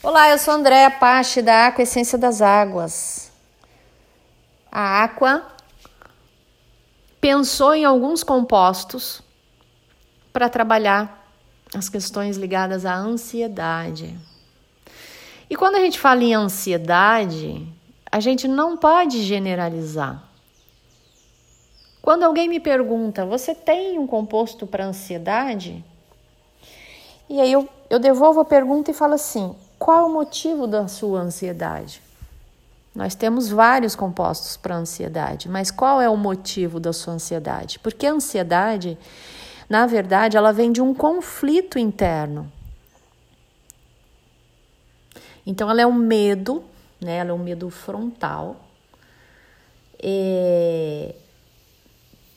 Olá, eu sou Andréa Pache da Aqua Essência das Águas. A Aqua pensou em alguns compostos para trabalhar as questões ligadas à ansiedade. E quando a gente fala em ansiedade, a gente não pode generalizar. Quando alguém me pergunta, você tem um composto para ansiedade? E aí eu, eu devolvo a pergunta e falo assim: qual o motivo da sua ansiedade? Nós temos vários compostos para ansiedade, mas qual é o motivo da sua ansiedade? Porque a ansiedade, na verdade, ela vem de um conflito interno. Então, ela é um medo, né? Ela é um medo frontal é,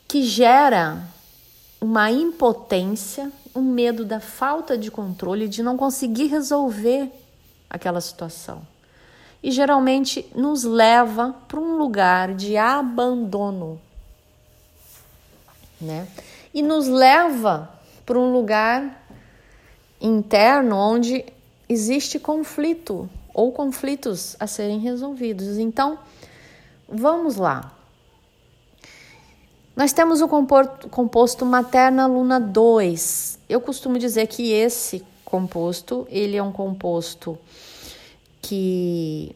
que gera uma impotência, um medo da falta de controle, de não conseguir resolver aquela situação. E geralmente nos leva para um lugar de abandono, né? E nos leva para um lugar interno onde existe conflito ou conflitos a serem resolvidos. Então, vamos lá. Nós temos o composto Materna Luna 2. Eu costumo dizer que esse composto, ele é um composto que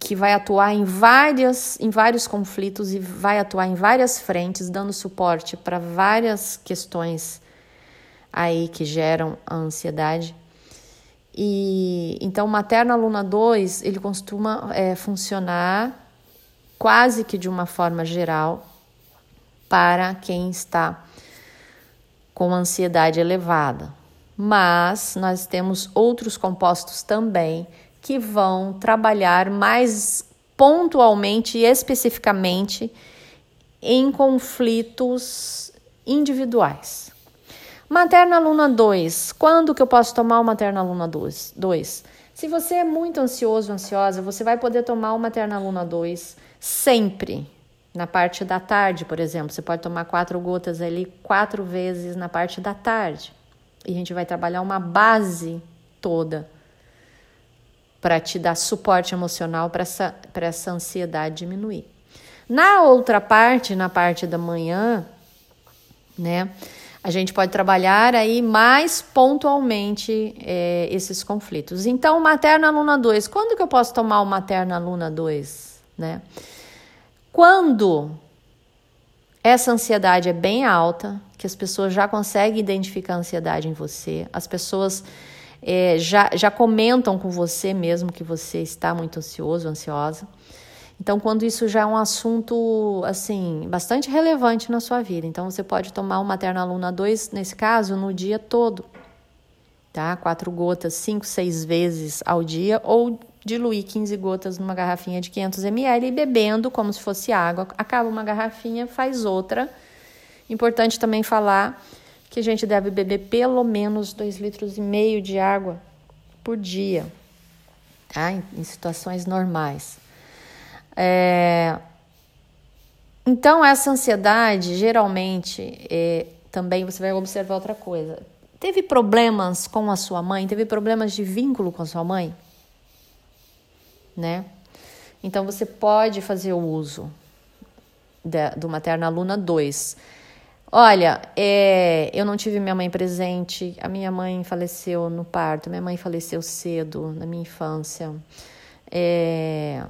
que vai atuar em várias em vários conflitos e vai atuar em várias frentes, dando suporte para várias questões aí que geram a ansiedade. E então Materna Luna 2, ele costuma é, funcionar quase que de uma forma geral para quem está com ansiedade elevada mas nós temos outros compostos também que vão trabalhar mais pontualmente e especificamente em conflitos individuais. Materna Luna 2. Quando que eu posso tomar o Materna Luna 2? 2. Se você é muito ansioso, ansiosa, você vai poder tomar o Materna Luna 2 sempre. Na parte da tarde, por exemplo, você pode tomar quatro gotas ali quatro vezes na parte da tarde. E a gente vai trabalhar uma base toda para te dar suporte emocional para essa, essa ansiedade diminuir. Na outra parte, na parte da manhã, né? A gente pode trabalhar aí mais pontualmente é, esses conflitos. Então, Materna Luna 2, quando que eu posso tomar o Materna Luna 2? Né? Quando essa ansiedade é bem alta, que as pessoas já conseguem identificar a ansiedade em você, as pessoas é, já, já comentam com você mesmo que você está muito ansioso, ansiosa. Então, quando isso já é um assunto, assim, bastante relevante na sua vida, então você pode tomar o Materna Luna 2, nesse caso, no dia todo, tá? Quatro gotas, cinco, seis vezes ao dia, ou diluir 15 gotas numa garrafinha de 500 ml e bebendo como se fosse água. Acaba uma garrafinha, faz outra Importante também falar que a gente deve beber pelo menos 2 litros e meio de água por dia, tá? Em, em situações normais. É... Então, essa ansiedade, geralmente, é... também você vai observar outra coisa. Teve problemas com a sua mãe? Teve problemas de vínculo com a sua mãe? Né? Então, você pode fazer o uso da, do Materna Luna 2 Olha, é, eu não tive minha mãe presente, a minha mãe faleceu no parto, minha mãe faleceu cedo, na minha infância. É,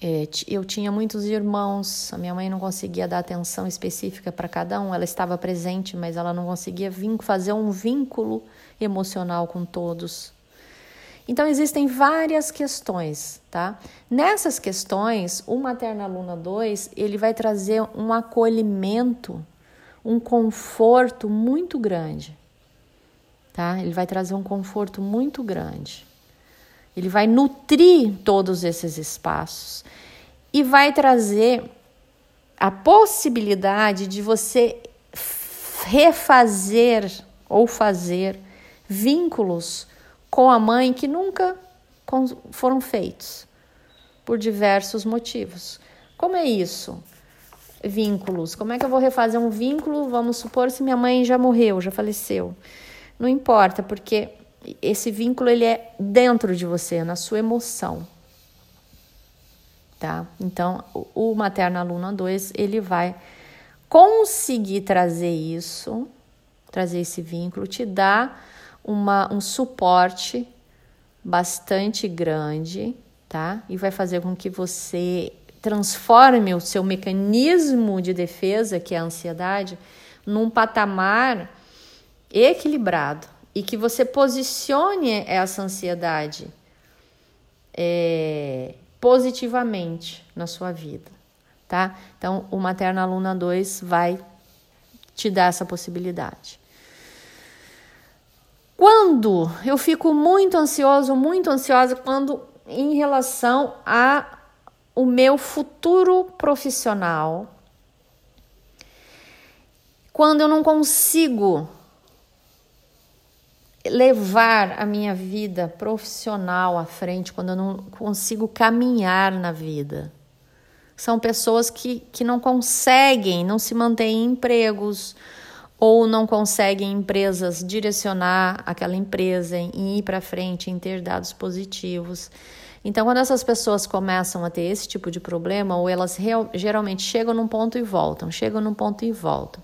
é, eu tinha muitos irmãos, a minha mãe não conseguia dar atenção específica para cada um, ela estava presente, mas ela não conseguia fazer um vínculo emocional com todos. Então existem várias questões, tá? Nessas questões, o Materna Luna 2, ele vai trazer um acolhimento, um conforto muito grande. Tá? Ele vai trazer um conforto muito grande. Ele vai nutrir todos esses espaços e vai trazer a possibilidade de você refazer ou fazer vínculos com a mãe que nunca foram feitos por diversos motivos. Como é isso? Vínculos. Como é que eu vou refazer um vínculo? Vamos supor se minha mãe já morreu, já faleceu. Não importa, porque esse vínculo ele é dentro de você, na sua emoção. Tá? Então, o Materna Luna 2, ele vai conseguir trazer isso, trazer esse vínculo, te dar uma, um suporte bastante grande, tá? E vai fazer com que você transforme o seu mecanismo de defesa, que é a ansiedade, num patamar equilibrado e que você posicione essa ansiedade é, positivamente na sua vida, tá? Então, o Materna Luna 2 vai te dar essa possibilidade. Quando eu fico muito ansioso, muito ansiosa, quando em relação a o meu futuro profissional, quando eu não consigo levar a minha vida profissional à frente, quando eu não consigo caminhar na vida. São pessoas que, que não conseguem, não se mantêm em empregos, ou não conseguem empresas direcionar aquela empresa em ir para frente, em ter dados positivos. Então, quando essas pessoas começam a ter esse tipo de problema, ou elas real, geralmente chegam num ponto e voltam, chegam num ponto e voltam.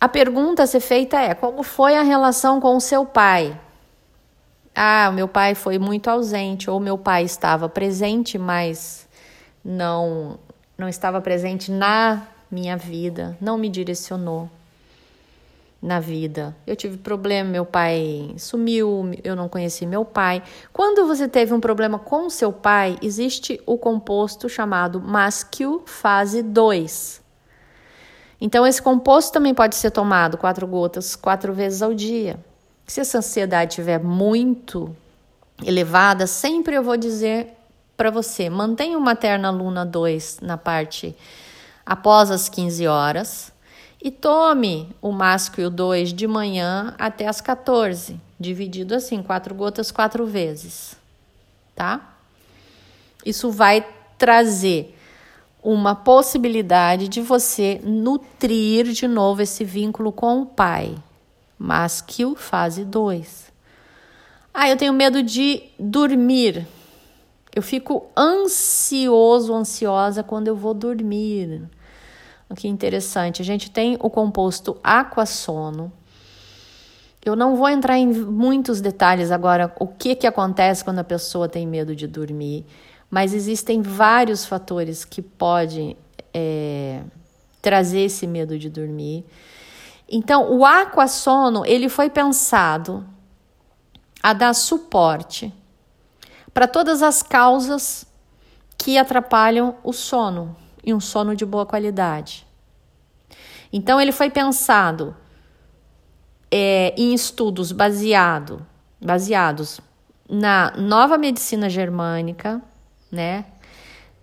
A pergunta a ser feita é: como foi a relação com o seu pai? Ah, meu pai foi muito ausente, ou meu pai estava presente, mas não não estava presente na minha vida, não me direcionou na vida. Eu tive problema, meu pai sumiu, eu não conheci meu pai. Quando você teve um problema com seu pai, existe o composto chamado Masquil fase 2. Então, esse composto também pode ser tomado quatro gotas quatro vezes ao dia. Se essa ansiedade estiver muito elevada, sempre eu vou dizer para você: mantenha o Materna Luna 2 na parte após as 15 horas e tome o másculo 2 de manhã até as 14, dividido assim, quatro gotas quatro vezes, tá? Isso vai trazer uma possibilidade de você nutrir de novo esse vínculo com o pai. Masquil fase 2. Ah, eu tenho medo de dormir. Eu fico ansioso, ansiosa quando eu vou dormir. Que interessante. A gente tem o composto aquassono. Eu não vou entrar em muitos detalhes agora o que, que acontece quando a pessoa tem medo de dormir, mas existem vários fatores que podem é, trazer esse medo de dormir. Então, o aquassono ele foi pensado a dar suporte para todas as causas que atrapalham o sono e um sono de boa qualidade. Então, ele foi pensado é, em estudos baseado, baseados na nova medicina germânica, né?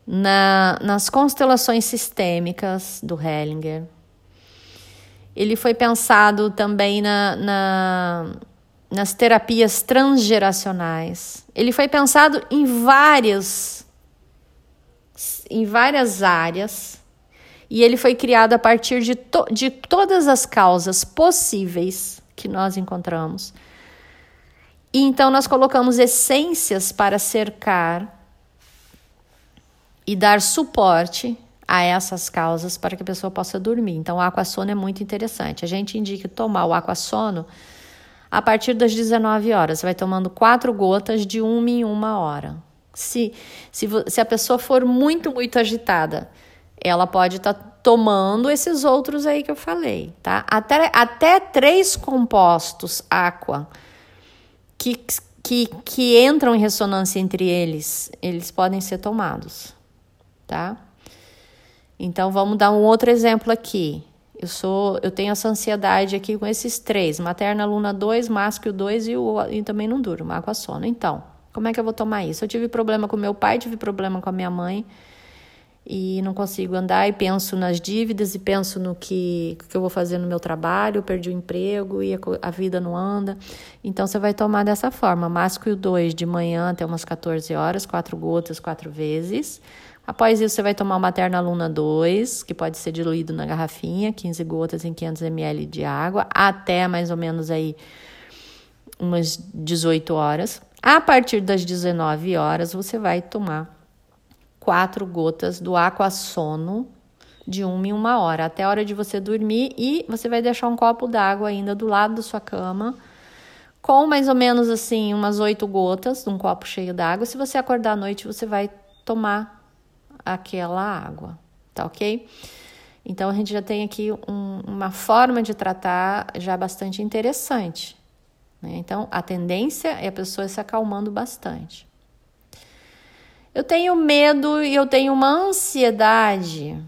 Na, nas constelações sistêmicas do Hellinger. Ele foi pensado também na, na nas terapias transgeracionais. Ele foi pensado em várias em várias áreas e ele foi criado a partir de, to de todas as causas possíveis que nós encontramos. E então nós colocamos essências para cercar e dar suporte a essas causas para que a pessoa possa dormir. Então, o aquassono é muito interessante. A gente indica tomar o aquassono a partir das 19 horas. Você vai tomando quatro gotas de uma em uma hora. Se, se, se a pessoa for muito, muito agitada, ela pode estar tá tomando esses outros aí que eu falei, tá? Até, até três compostos aqua que, que, que entram em ressonância entre eles, eles podem ser tomados, tá? Então vamos dar um outro exemplo aqui. Eu sou, eu tenho essa ansiedade aqui com esses três: materna, luna 2, másculo 2 e, o, e também não durmo, água sono. Então, como é que eu vou tomar isso? Eu tive problema com meu pai, tive problema com a minha mãe e não consigo andar e penso nas dívidas e penso no que, que eu vou fazer no meu trabalho, perdi o emprego e a, a vida não anda. Então você vai tomar dessa forma, másculo 2 de manhã até umas 14 horas, quatro gotas, quatro vezes. Após isso, você vai tomar o Materna Luna 2, que pode ser diluído na garrafinha, 15 gotas em 500 ml de água, até mais ou menos aí umas 18 horas. A partir das 19 horas, você vai tomar quatro gotas do Aquassono de uma em uma hora, até a hora de você dormir, e você vai deixar um copo d'água ainda do lado da sua cama, com mais ou menos assim, umas oito gotas, um copo cheio d'água. Se você acordar à noite, você vai tomar aquela água, tá ok? Então a gente já tem aqui um, uma forma de tratar já bastante interessante. Né? Então a tendência é a pessoa se acalmando bastante. Eu tenho medo e eu tenho uma ansiedade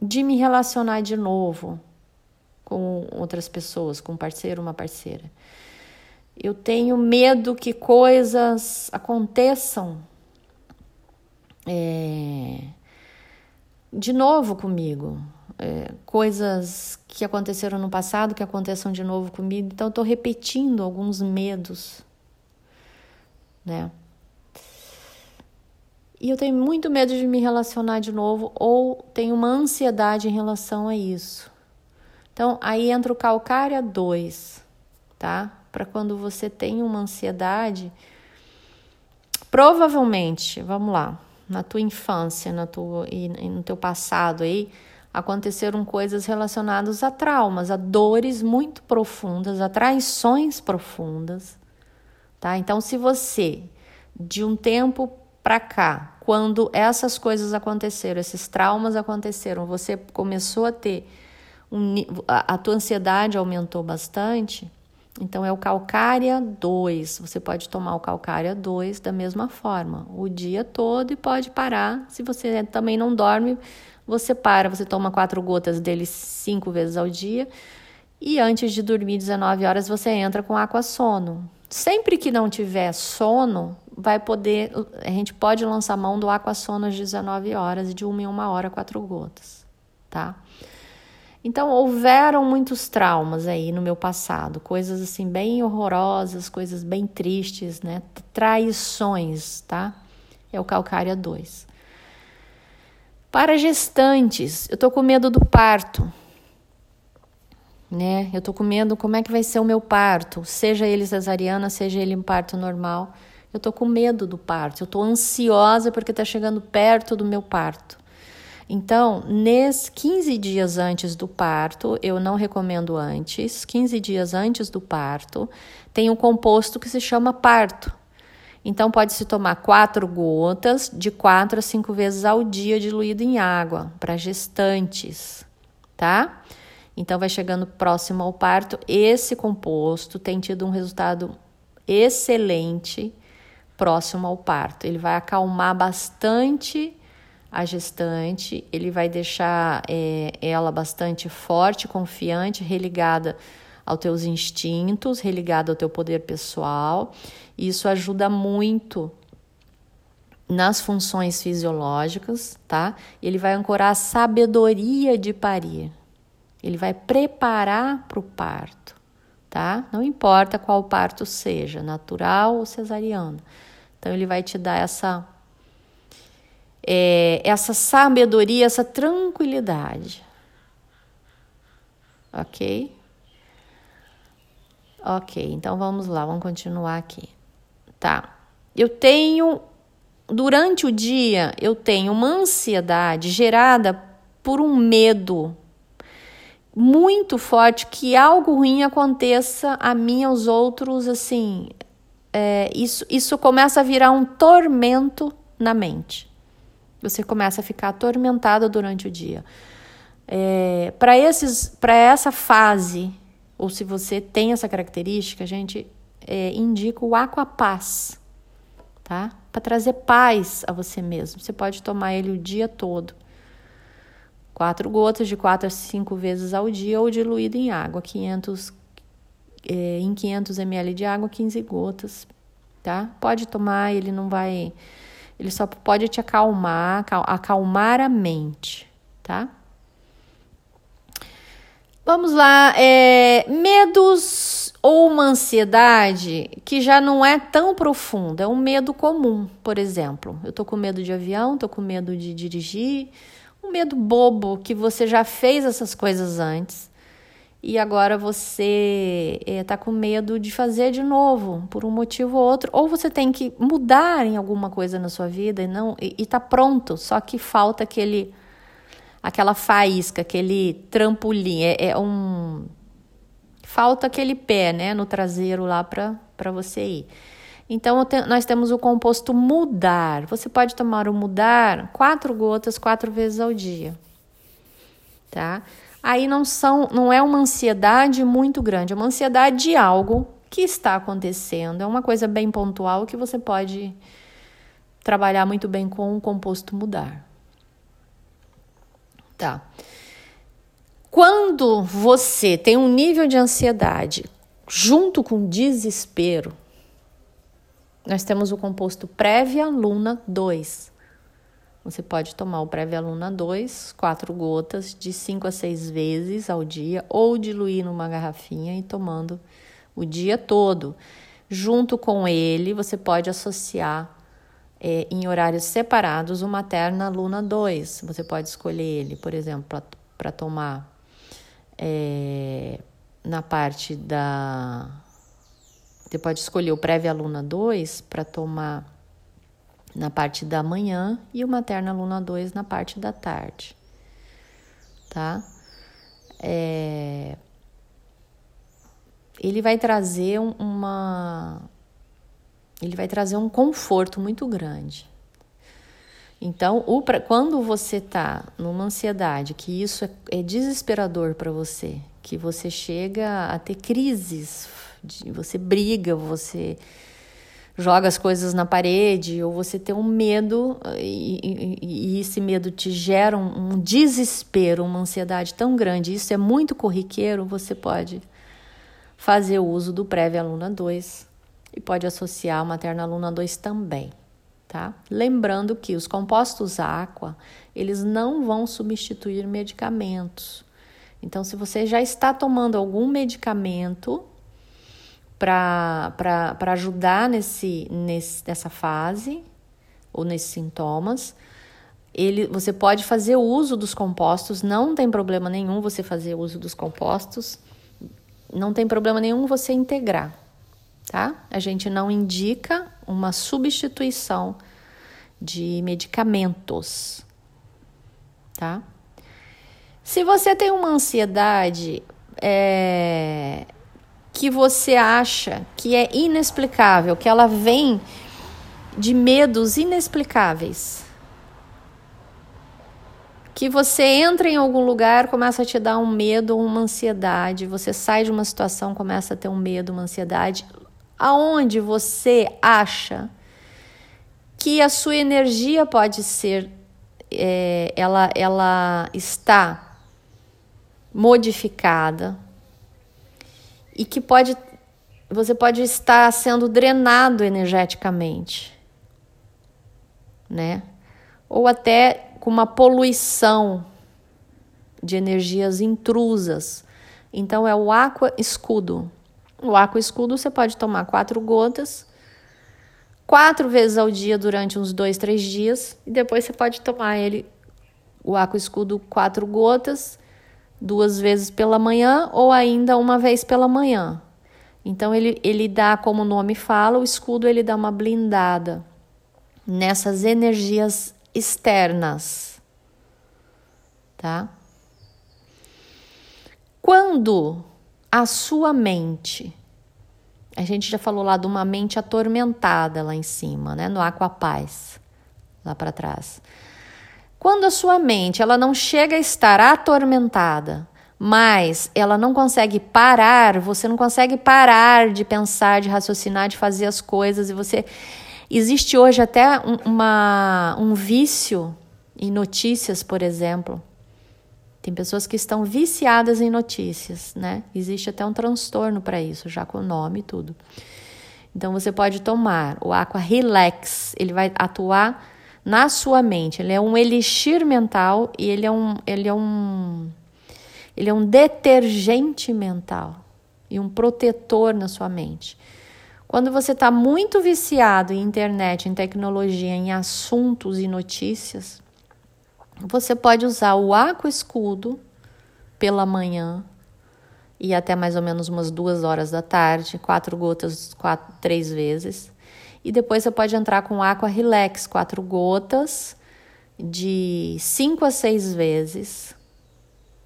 de me relacionar de novo com outras pessoas, com um parceiro, uma parceira. Eu tenho medo que coisas aconteçam é, de novo comigo. É, coisas que aconteceram no passado que aconteçam de novo comigo. Então, estou repetindo alguns medos, né? E eu tenho muito medo de me relacionar de novo ou tenho uma ansiedade em relação a isso. Então, aí entra o calcária 2, tá? Para quando você tem uma ansiedade, provavelmente, vamos lá, na tua infância, na tua e, no teu passado aí, aconteceram coisas relacionadas a traumas, a dores muito profundas, a traições profundas, tá? Então, se você de um tempo para cá, quando essas coisas aconteceram, esses traumas aconteceram, você começou a ter um, a, a tua ansiedade aumentou bastante, então é o calcária 2. Você pode tomar o calcária 2 da mesma forma, o dia todo e pode parar. Se você também não dorme, você para, você toma quatro gotas dele cinco vezes ao dia. E antes de dormir 19 horas, você entra com aqua sono. Sempre que não tiver sono, vai poder, a gente pode lançar mão do Aquassono às 19 horas, de uma em uma hora, quatro gotas, tá? Então, houveram muitos traumas aí no meu passado, coisas assim bem horrorosas, coisas bem tristes, né? Traições, tá? É o Calcária 2. Para gestantes, eu tô com medo do parto, né? Eu tô com medo como é que vai ser o meu parto, seja ele cesariana, seja ele um parto normal. Eu tô com medo do parto, eu tô ansiosa porque está chegando perto do meu parto. Então, nesses 15 dias antes do parto, eu não recomendo antes, 15 dias antes do parto, tem um composto que se chama parto. Então, pode-se tomar quatro gotas de quatro a cinco vezes ao dia, diluído em água, para gestantes, tá? Então, vai chegando próximo ao parto. Esse composto tem tido um resultado excelente próximo ao parto. Ele vai acalmar bastante a gestante, ele vai deixar é, ela bastante forte, confiante, religada aos teus instintos, religada ao teu poder pessoal. Isso ajuda muito nas funções fisiológicas, tá? Ele vai ancorar a sabedoria de parir. Ele vai preparar para o parto, tá? Não importa qual parto seja, natural ou cesariano. Então, ele vai te dar essa, é, essa sabedoria, essa tranquilidade. Ok? Ok, então vamos lá, vamos continuar aqui. Tá. Eu tenho, durante o dia, eu tenho uma ansiedade gerada por um medo muito forte que algo ruim aconteça a mim aos outros, assim, é, isso, isso começa a virar um tormento na mente. Você começa a ficar atormentada durante o dia. É, para essa fase, ou se você tem essa característica, a gente é, indica o Aquapaz, tá? Para trazer paz a você mesmo. Você pode tomar ele o dia todo. Quatro gotas de quatro a cinco vezes ao dia ou diluído em água, 500 é, em 500 ml de água, 15 gotas, tá? Pode tomar, ele não vai. Ele só pode te acalmar, acalmar a mente, tá? Vamos lá, é, medos ou uma ansiedade que já não é tão profunda, é um medo comum, por exemplo. Eu tô com medo de avião, tô com medo de dirigir, um medo bobo que você já fez essas coisas antes e agora você está eh, com medo de fazer de novo por um motivo ou outro, ou você tem que mudar em alguma coisa na sua vida e não e está pronto, só que falta aquele aquela faísca, aquele trampolim, é, é um falta aquele pé, né, no traseiro lá para você ir. Então, nós temos o composto mudar. Você pode tomar o mudar quatro gotas quatro vezes ao dia, tá? Aí não são, não é uma ansiedade muito grande, é uma ansiedade de algo que está acontecendo. É uma coisa bem pontual que você pode trabalhar muito bem com o composto mudar. Tá. Quando você tem um nível de ansiedade junto com desespero, nós temos o composto Prévia Luna 2. Você pode tomar o Prévia Luna 2, quatro gotas, de 5 a 6 vezes ao dia, ou diluir numa garrafinha e tomando o dia todo. Junto com ele, você pode associar é, em horários separados o Materna Luna 2. Você pode escolher ele, por exemplo, para tomar é, na parte da você pode escolher o Prévia Luna 2 para tomar na parte da manhã e o Materna Luna 2 na parte da tarde, tá? É... Ele vai trazer uma. Ele vai trazer um conforto muito grande. Então, o, quando você está numa ansiedade, que isso é, é desesperador para você, que você chega a ter crises você briga, você joga as coisas na parede, ou você tem um medo e, e, e esse medo te gera um, um, desespero, uma ansiedade tão grande, isso é muito corriqueiro, você pode fazer uso do Prévia Aluna 2 e pode associar o Materna Aluna 2 também, tá? Lembrando que os compostos aqua, eles não vão substituir medicamentos. Então, se você já está tomando algum medicamento, para ajudar nesse, nesse, nessa fase ou nesses sintomas. Ele, você pode fazer uso dos compostos, não tem problema nenhum você fazer uso dos compostos, não tem problema nenhum você integrar, tá? A gente não indica uma substituição de medicamentos, tá? Se você tem uma ansiedade, é, que você acha que é inexplicável, que ela vem de medos inexplicáveis. Que você entra em algum lugar, começa a te dar um medo ou uma ansiedade, você sai de uma situação, começa a ter um medo, uma ansiedade. Aonde você acha que a sua energia pode ser, é, ela, ela está modificada, e que pode você pode estar sendo drenado energeticamente, né? Ou até com uma poluição de energias intrusas. Então é o aqua escudo. O aqua escudo você pode tomar quatro gotas, quatro vezes ao dia durante uns dois, três dias, e depois você pode tomar ele, o aqua escudo, quatro gotas duas vezes pela manhã ou ainda uma vez pela manhã. Então ele, ele dá, como o nome fala, o escudo ele dá uma blindada nessas energias externas, tá? Quando a sua mente, a gente já falou lá de uma mente atormentada lá em cima, né, no Aquapaz, lá para trás. Quando a sua mente ela não chega a estar atormentada, mas ela não consegue parar, você não consegue parar de pensar, de raciocinar, de fazer as coisas e você existe hoje até um, uma, um vício em notícias, por exemplo. Tem pessoas que estão viciadas em notícias, né? Existe até um transtorno para isso, já com o nome e tudo. Então você pode tomar o Aqua Relax, ele vai atuar na sua mente. Ele é um elixir mental e ele é um, ele é um, ele é um detergente mental e um protetor na sua mente. Quando você está muito viciado em internet, em tecnologia, em assuntos e notícias, você pode usar o Aqua Escudo pela manhã e até mais ou menos umas duas horas da tarde, quatro gotas, quatro, três vezes. E depois você pode entrar com Aqua Relax, quatro gotas, de cinco a seis vezes,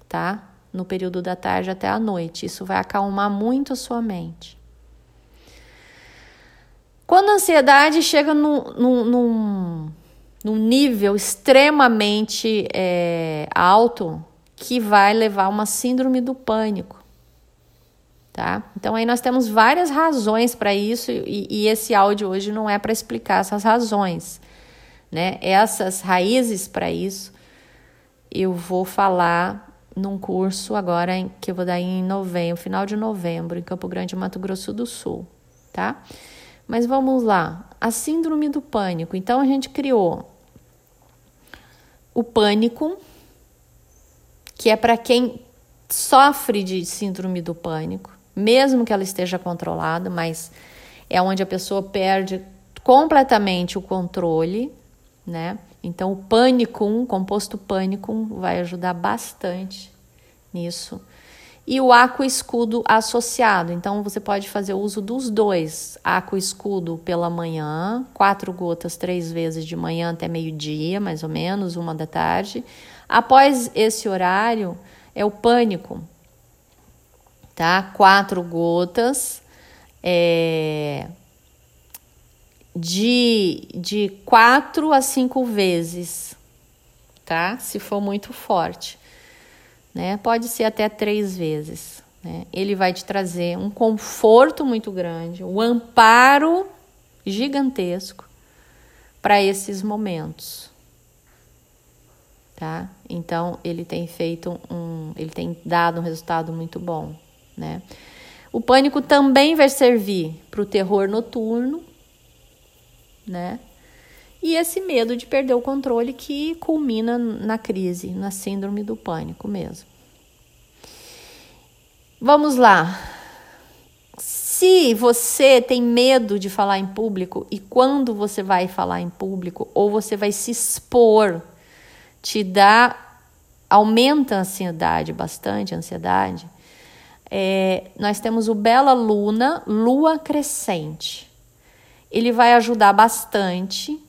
tá? No período da tarde até a noite. Isso vai acalmar muito a sua mente. Quando a ansiedade chega num, num, num, nível extremamente é, alto, que vai levar uma síndrome do pânico tá? Então aí nós temos várias razões para isso e, e, esse áudio hoje não é para explicar essas razões, né? Essas raízes para isso eu vou falar num curso agora em, que eu vou dar em novembro, final de novembro, em Campo Grande, Mato Grosso do Sul, tá? Mas vamos lá, a síndrome do pânico. Então a gente criou o pânico, que é para quem sofre de síndrome do pânico mesmo que ela esteja controlada, mas é onde a pessoa perde completamente o controle, né? Então, o pânico, composto pânico, vai ajudar bastante nisso. E o aqua escudo associado. Então, você pode fazer uso dos dois. Aqua escudo pela manhã, quatro gotas três vezes de manhã até meio-dia, mais ou menos, uma da tarde. Após esse horário, é o pânico tá? Quatro gotas é, de, de quatro a cinco vezes, tá? Se for muito forte, né? Pode ser até três vezes. Né? Ele vai te trazer um conforto muito grande, um amparo gigantesco para esses momentos. Tá? Então ele tem feito um, ele tem dado um resultado muito bom né? O pânico também vai servir para o terror noturno, né? E esse medo de perder o controle que culmina na crise, na síndrome do pânico mesmo. Vamos lá. Se você tem medo de falar em público e quando você vai falar em público ou você vai se expor, te dá aumenta a ansiedade bastante, a ansiedade, é, nós temos o Bela Luna, Lua Crescente. Ele vai ajudar bastante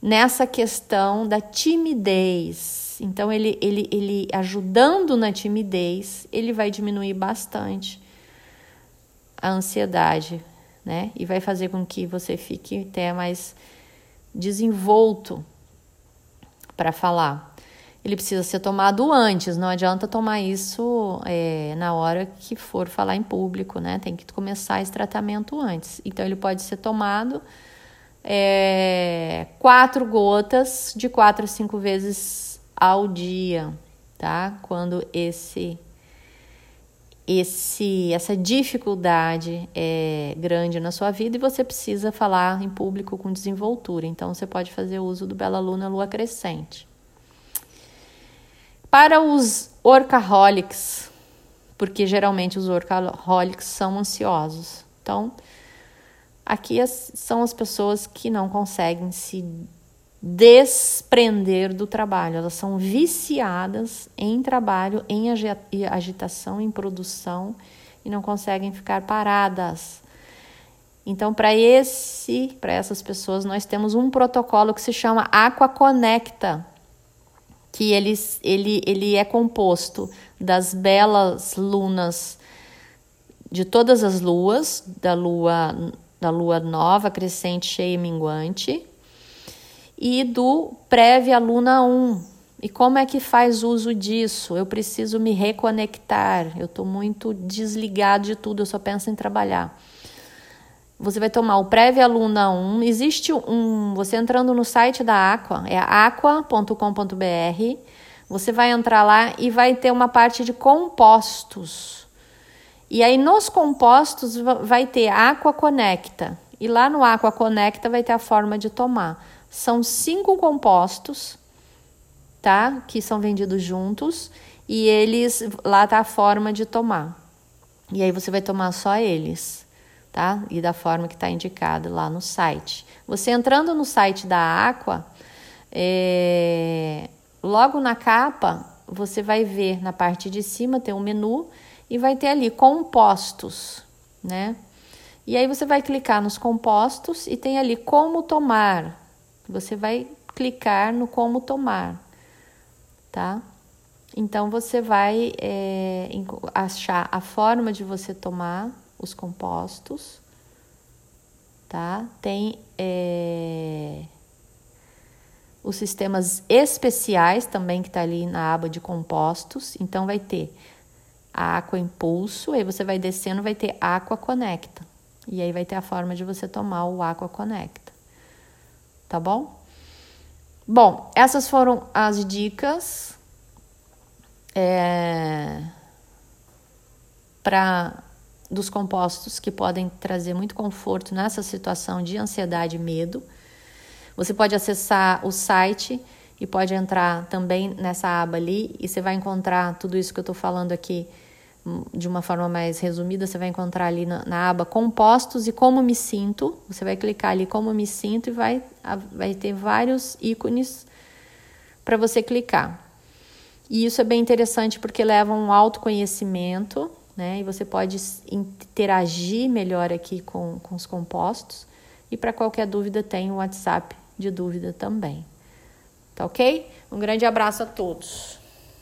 nessa questão da timidez. Então, ele, ele, ele ajudando na timidez, ele vai diminuir bastante a ansiedade, né? E vai fazer com que você fique até mais desenvolto para falar ele precisa ser tomado antes, não adianta tomar isso é, na hora que for falar em público, né? Tem que começar esse tratamento antes. Então, ele pode ser tomado é, quatro gotas de quatro a cinco vezes ao dia, tá? Quando esse esse essa dificuldade é grande na sua vida e você precisa falar em público com desenvoltura. Então você pode fazer uso do Bela Luna Lua Crescente. Para os orcaholics, porque geralmente os orcaholics são ansiosos. Então, aqui são as pessoas que não conseguem se desprender do trabalho, elas são viciadas em trabalho, em agitação, em produção e não conseguem ficar paradas. Então, para esse, para essas pessoas, nós temos um protocolo que se chama Aqua Conecta que ele, ele, ele é composto das belas lunas de todas as luas, da lua, da lua nova, crescente, cheia e minguante, e do prévia luna 1. E como é que faz uso disso? Eu preciso me reconectar, eu estou muito desligado de tudo, eu só penso em trabalhar. Você vai tomar o Prévia Luna 1. Existe um. Você entrando no site da Aqua, é aqua.com.br. Você vai entrar lá e vai ter uma parte de compostos. E aí nos compostos vai ter Aqua Conecta. E lá no Aqua Conecta vai ter a forma de tomar. São cinco compostos, tá? Que são vendidos juntos. E eles. Lá tá a forma de tomar. E aí você vai tomar só eles tá? E da forma que está indicado lá no site. Você entrando no site da Aqua, é, logo na capa, você vai ver na parte de cima tem um menu e vai ter ali compostos, né? E aí você vai clicar nos compostos e tem ali como tomar. Você vai clicar no como tomar, tá? Então você vai é, achar a forma de você tomar os compostos, tá? Tem é, os sistemas especiais também que está ali na aba de compostos. Então vai ter a Aqua Impulso, aí você vai descendo, vai ter Aqua Conecta. E aí vai ter a forma de você tomar o Aqua Conecta. Tá bom? Bom, essas foram as dicas é, para dos compostos que podem trazer muito conforto nessa situação de ansiedade e medo. Você pode acessar o site e pode entrar também nessa aba ali e você vai encontrar tudo isso que eu estou falando aqui hum, de uma forma mais resumida. Você vai encontrar ali na, na, aba Compostos e Como Me Sinto. Você vai clicar ali Como Me Sinto e vai, vai ter vários ícones para você clicar. E isso é bem interessante porque leva um autoconhecimento, né? E você pode interagir melhor aqui com, com os compostos. E para qualquer dúvida, tem o WhatsApp de dúvida também. Tá ok? Um grande abraço a todos.